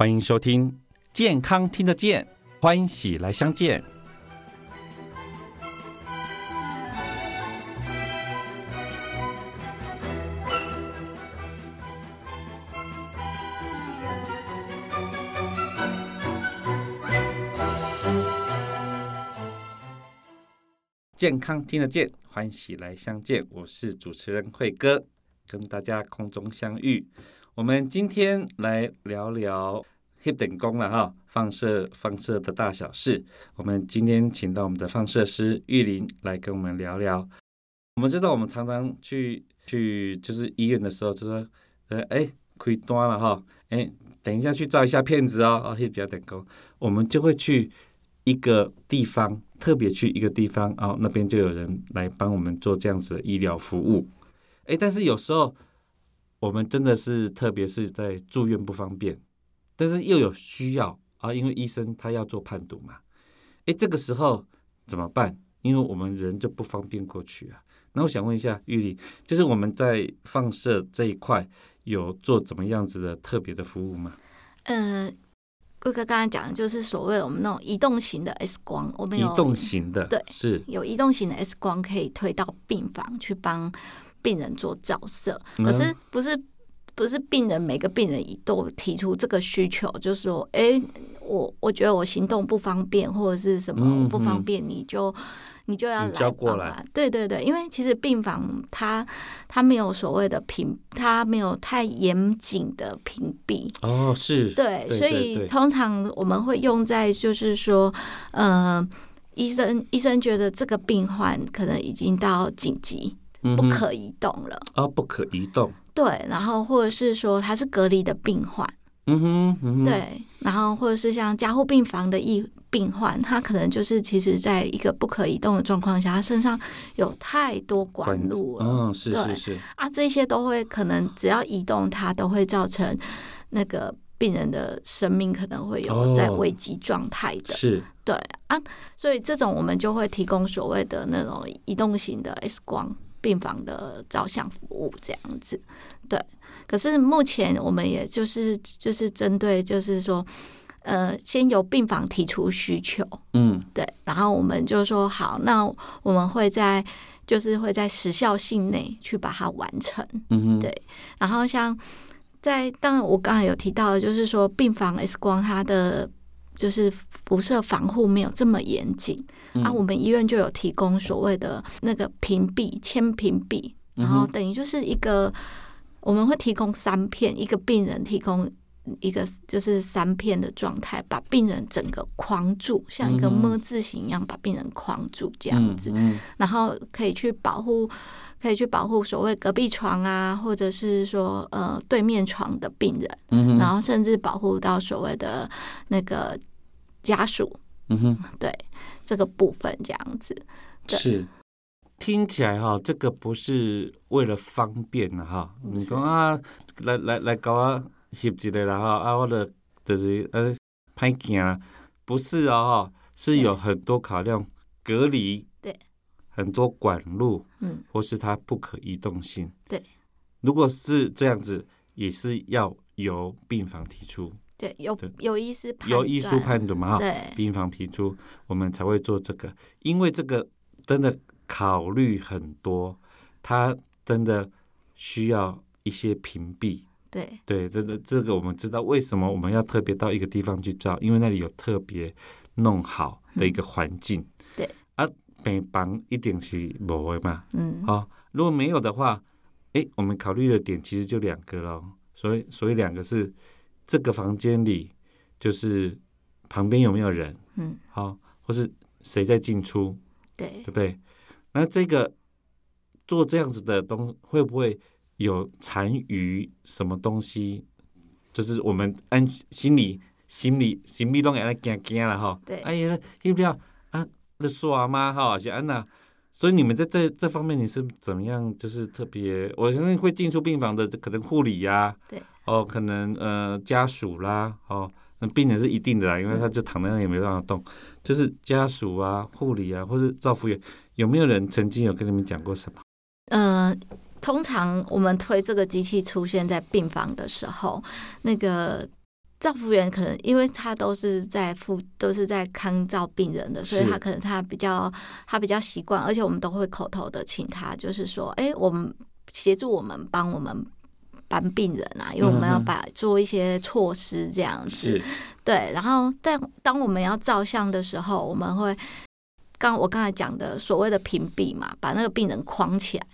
欢迎收听《健康听得见》，欢喜来相见。健康听得见，欢喜来相见。我是主持人慧哥，跟大家空中相遇。我们今天来聊聊黑等功了哈，放射放射的大小事。我们今天请到我们的放射师玉林来跟我们聊聊。我们知道，我们常常去去就是医院的时候，就说呃哎亏端了哈，哎等一下去照一下片子哦，哦黑比较等功，我们就会去一个地方。特别去一个地方哦，那边就有人来帮我们做这样子的医疗服务。哎，但是有时候我们真的是，特别是在住院不方便，但是又有需要啊，因为医生他要做判读嘛。哎，这个时候怎么办？因为我们人就不方便过去啊。那我想问一下玉丽，就是我们在放射这一块有做怎么样子的特别的服务吗？嗯。贵哥刚才讲的就是所谓我们那种移动型的 X 光，我们有移动型的，对，是有移动型的 X 光可以推到病房去帮病人做照射。可是不是不是病人每个病人都提出这个需求，就是说，哎，我我觉得我行动不方便或者是什么不方便，你就。你就要来过来，对对对，因为其实病房它它没有所谓的屏，它没有太严谨的屏蔽哦，是对，所以通常我们会用在就是说，呃，医生医生觉得这个病患可能已经到紧急不可移动了。啊，不可移动，对，然后或者是说他是隔离的病患。嗯哼，对，然后或者是像加护病房的疫病患，他可能就是其实在一个不可移动的状况下，他身上有太多管路了，嗯，是是是。啊，这些都会可能只要移动，它都会造成那个病人的生命可能会有在危机状态的，是，对啊，所以这种我们就会提供所谓的那种移动型的 X 光。病房的照相服务这样子，对。可是目前我们也就是就是针对，就是说，呃，先由病房提出需求，嗯，对。然后我们就说好，那我们会在就是会在时效性内去把它完成，嗯，对。然后像在当然我刚才有提到，就是说病房 X 光它的。就是辐射防护没有这么严谨啊，我们医院就有提供所谓的那个屏蔽铅屏蔽，然后等于就是一个我们会提供三片，一个病人提供一个就是三片的状态，把病人整个框住，像一个么字形一样把病人框住这样子，然后可以去保护，可以去保护所谓隔壁床啊，或者是说呃对面床的病人，然后甚至保护到所谓的那个。家属，嗯哼，对这个部分这样子是听起来哈，这个不是为了方便的哈。你讲啊，来来来搞啊，翕一个啦哈，啊，我的就是呃，拍行，不是啊哈，是有很多考量，隔离，对，很多管路，嗯，或是它不可移动性，对。如果是这样子，也是要由病房提出。对，有有医师有医术判断嘛？哈，病房提出，我们才会做这个。因为这个真的考虑很多，它真的需要一些屏蔽。对对，这个这个我们知道为什么我们要特别到一个地方去照，因为那里有特别弄好的一个环境。对啊，病房一定是无的嘛。嗯，好，如果没有的话，哎，我们考虑的点其实就两个咯。所以所以两个是。这个房间里就是旁边有没有人？嗯，好，或是谁在进出？对，对不对？那这个做这样子的东会不会有残余什么东西？就是我们安心里心里心里拢给他惊惊了哈。对，哎呀，要不要啊？那刷吗？哈，是安娜。所以你们在这这方面你是怎么样？就是特别，我相信会进出病房的可能护理呀。对。哦，可能呃家属啦，哦，那病人是一定的啦，因为他就躺在那里没办法动，就是家属啊、护理啊，或者照护员，有没有人曾经有跟你们讲过什么？呃，通常我们推这个机器出现在病房的时候，那个照服员可能因为他都是在付都是在看照病人的，所以他可能他比较他比较习惯，而且我们都会口头的请他，就是说，哎、我们协助我们帮我们搬病人啊，因为我们要把做一些措施这样子。是。对，然后但当我们要照相的时候，我们会刚我刚才讲的所谓的屏蔽嘛，把那个病人框起来，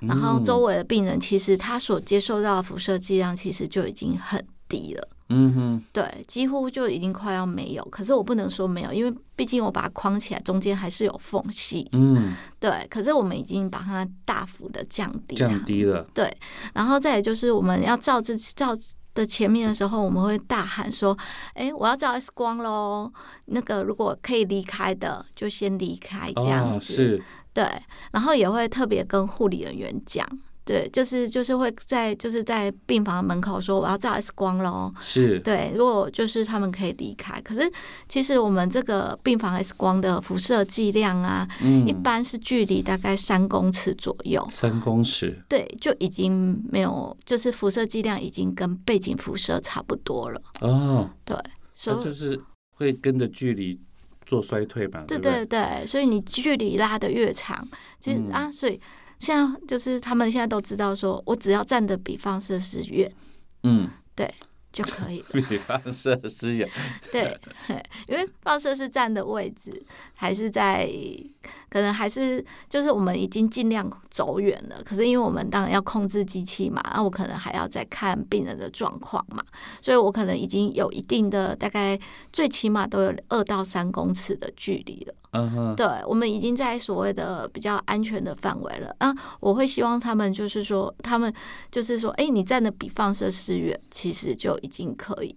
然后周围的病人其实他所接受到的辐射剂量其实就已经很低了。嗯哼，对，几乎就已经快要没有。可是我不能说没有，因为毕竟我把它框起来，中间还是有缝隙。嗯，对，可是我们已经把它大幅的降低。降低了，对，然后再也就是我们要照这照的前面的时候，我们会大喊说：“哎，我要照 X 光喽！那个如果可以离开的，就先离开这样哦，子。是对，然后也会特别跟护理人员讲。对，就是就是会在就是在病房门口说我要照 X 光喽，是，对，如果就是他们可以离开，可是其实我们这个病房 X 光的辐射剂量啊，嗯。一般是距离大概三公尺左右，三公尺，对，就已经没有，就是辐射剂量已经跟背景辐射差不多了，哦，对，它所以。就是会跟着距离做衰退吧，对不对？对对，所以你距离拉的越长，其实、嗯。啊，所以现在就是他们现在都知道说，我只要站的比放射师远嗯，对就可以了。比方设施也对，因为放射师站的位置还是在，可能还是就是我们已经尽量走远了。可是因为我们当然要控制机器嘛，那我可能还要再看病人的状况嘛，所以我可能已经有一定的大概最起码都有二到三公尺的距离了。嗯哼，对，我们已经在所谓的比较安全的范围了。啊，我会希望他们就是说，他们就是说，哎，你站的比放射师远，其实就已经可以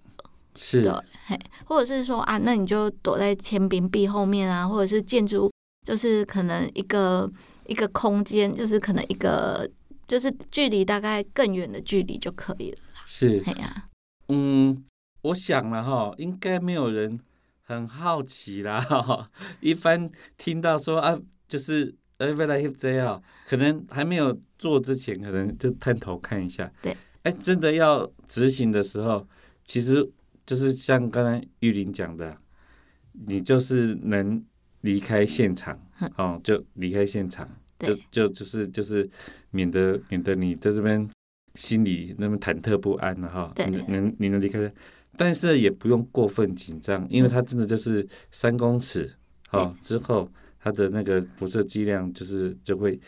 是。对，嘿，或者是说啊，那你就躲在铅冰壁后面啊，或者是建筑，就是可能一个一个空间，就是可能一个就是距离大概更远的距离就可以了。是，嘿呀、嗯，我想了哈，应该没有人很好奇啦。哈，一般听到说啊，就是呃，未来 hip 这样，可能还没有做之前，可能就探头看一下。对，哎，真的要执行的时候，其实就是像刚才玉林讲的，你就是能离开现场嗯，哦，就离开现场，就就就是就是免得免得你在这边心里那么忐忑不安了哈，对你能你能离开，但是也不用过分紧张，因为它真的就是三公尺，哦之后它的那个辐射剂量就是就会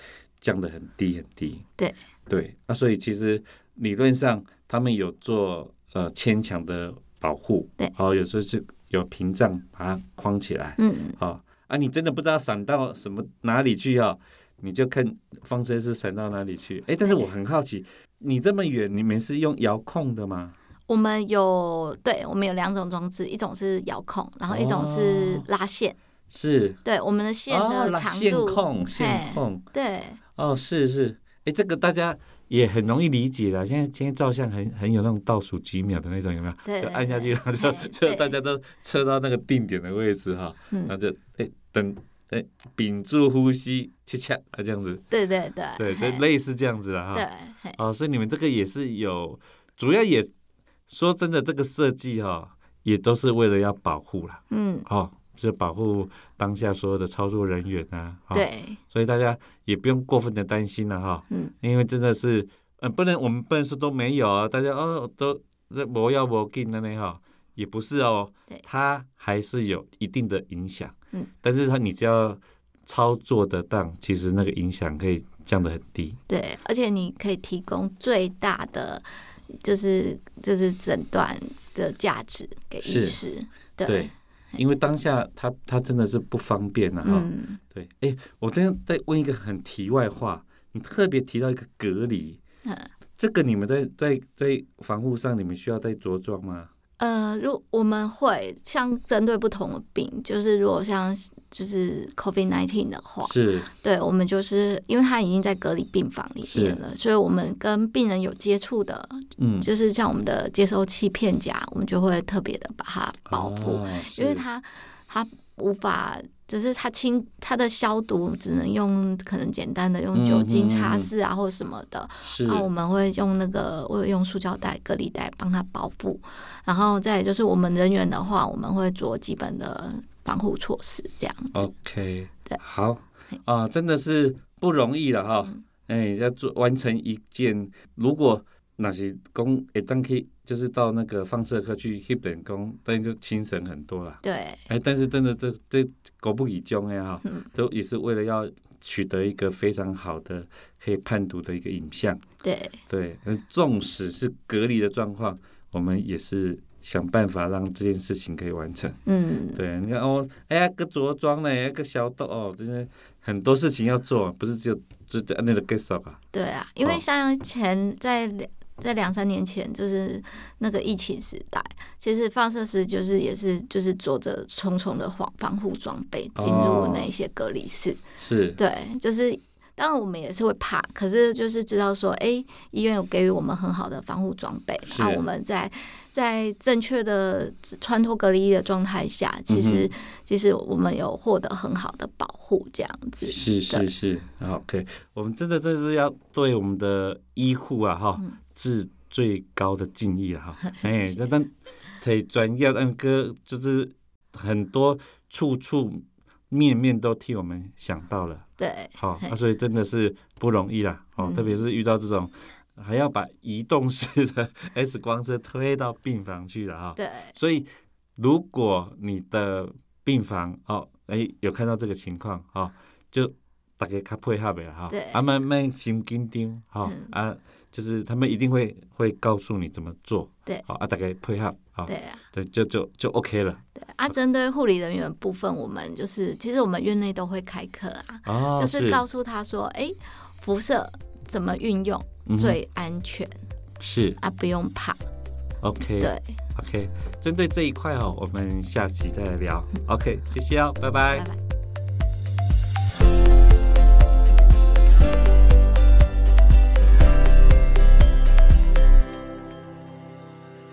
降得很低很低，对。对，那所以其实理论上他们有做呃牵强的保护，对。哦，有时候是有屏障把它框起来，嗯，好、啊，你真的不知道闪到什么哪里去哦，你就看放射是闪到哪里去。哎，但是我很好奇，你这么远，你们是用遥控的吗？我们有对，我们有两种装置，一种是遥控，然后一种是哦拉线。是对，我们的线哦，的拉线长度，控线控对哦，是是，哎，这个大家也很容易理解了。现在今天照相很很有那种倒数几秒的那种，有没有？对，就按下去，然后就就大家都测到那个定点的位置哈，然后嗯，就哎等哎屏住呼吸，切切啊这样子，对对对，对，就类似这样子了哈。对，哦，所以你们这个也是有，主要也说真的，这个设计哈、也都是为了要保护啦，嗯，哦，就保护当下所有的操作人员啊，哦、，对，所以大家也不用过分的担心了哈、嗯，因为真的是，呃，不能我们不能说都没有啊，大家哦都这不要不进的呢哈，也不是哦对，它还是有一定的影响，嗯，但是它你只要操作得当，其实那个影响可以降得很低，对，而且你可以提供最大的就是就是诊断的价值给医师，对，对。因为当下他他真的是不方便了、哈、嗯。对，哎，我这样再问一个很题外话，你特别提到一个隔离，嗯。这个你们在在在防护上，你们需要再着装吗？呃，如我们会像针对不同的病，就是如果像就是 COVID nineteen 的话，是。对我们就是因为他已经在隔离病房里面了，所以我们跟病人有接触的，嗯，就是像我们的接收器片夹，我们就会特别的把它保护，哦因为是它它无法只是它清它的消毒只能用可能简单的用酒精擦拭啊，或什么的。是。然后我们会用那个，我有用塑胶袋、隔离袋帮它包覆。然后再就是我们人员的话，我们会做基本的防护措施，这样子。OK，对好啊，真的是不容易了哈。嗯哎，要做完成一件，如果那是工哎当去，就是到那个放射科去 hip 等工，当然就轻省很多了。对，哎，但是真的这这狗不以中哎哈，嗯都也是为了要取得一个非常好的可以判读的一个影像。对，对，那纵使是隔离的状况，我们也是想办法让这件事情可以完成。嗯，对，你看哦，哎呀，个着装呢，个小豆哦，真的很多事情要做，不是只有就就那个 get up 啊。对啊，因为哦像前在两在两三年前，就是那个疫情时代，其实放射师就是也是就是着着重重的防防护装备进入哦那些隔离室。是，对，就是当然我们也是会怕，可是就是知道说，哎，医院有给予我们很好的防护装备，是然后我们在在正确的穿脱隔离衣的状态下，其实、嗯其实我们有获得很好的保护，这样子。是对是是，OK，我们真的这是要对我们的医护啊哈嗯致最高的敬意了哈。哎，这但太专业，那个就是很多处处面面都替我们想到了。对，好、嘿啊，所以真的是不容易啦。哦，嗯特别是遇到这种还要把移动式的 X 光车推到病房去了哈、对，所以如果你的病房哦，哎有看到这个情况哦，就大家较配合的啦哈。对，啊慢慢心紧张哈。嗯。啊，就是他们一定会会告诉你怎么做，对。好啊，大概配合好，对啊。对，就就就 OK 了。对啊，针对护理人员的部分，我们就是其实我们院内都会开课啊，哦，就是。告诉他说，哎、辐射怎么运用最安全、是啊，不用怕。OK，对，OK，针对这一块哦，我们下期再来聊。OK，谢谢哦，拜拜拜拜。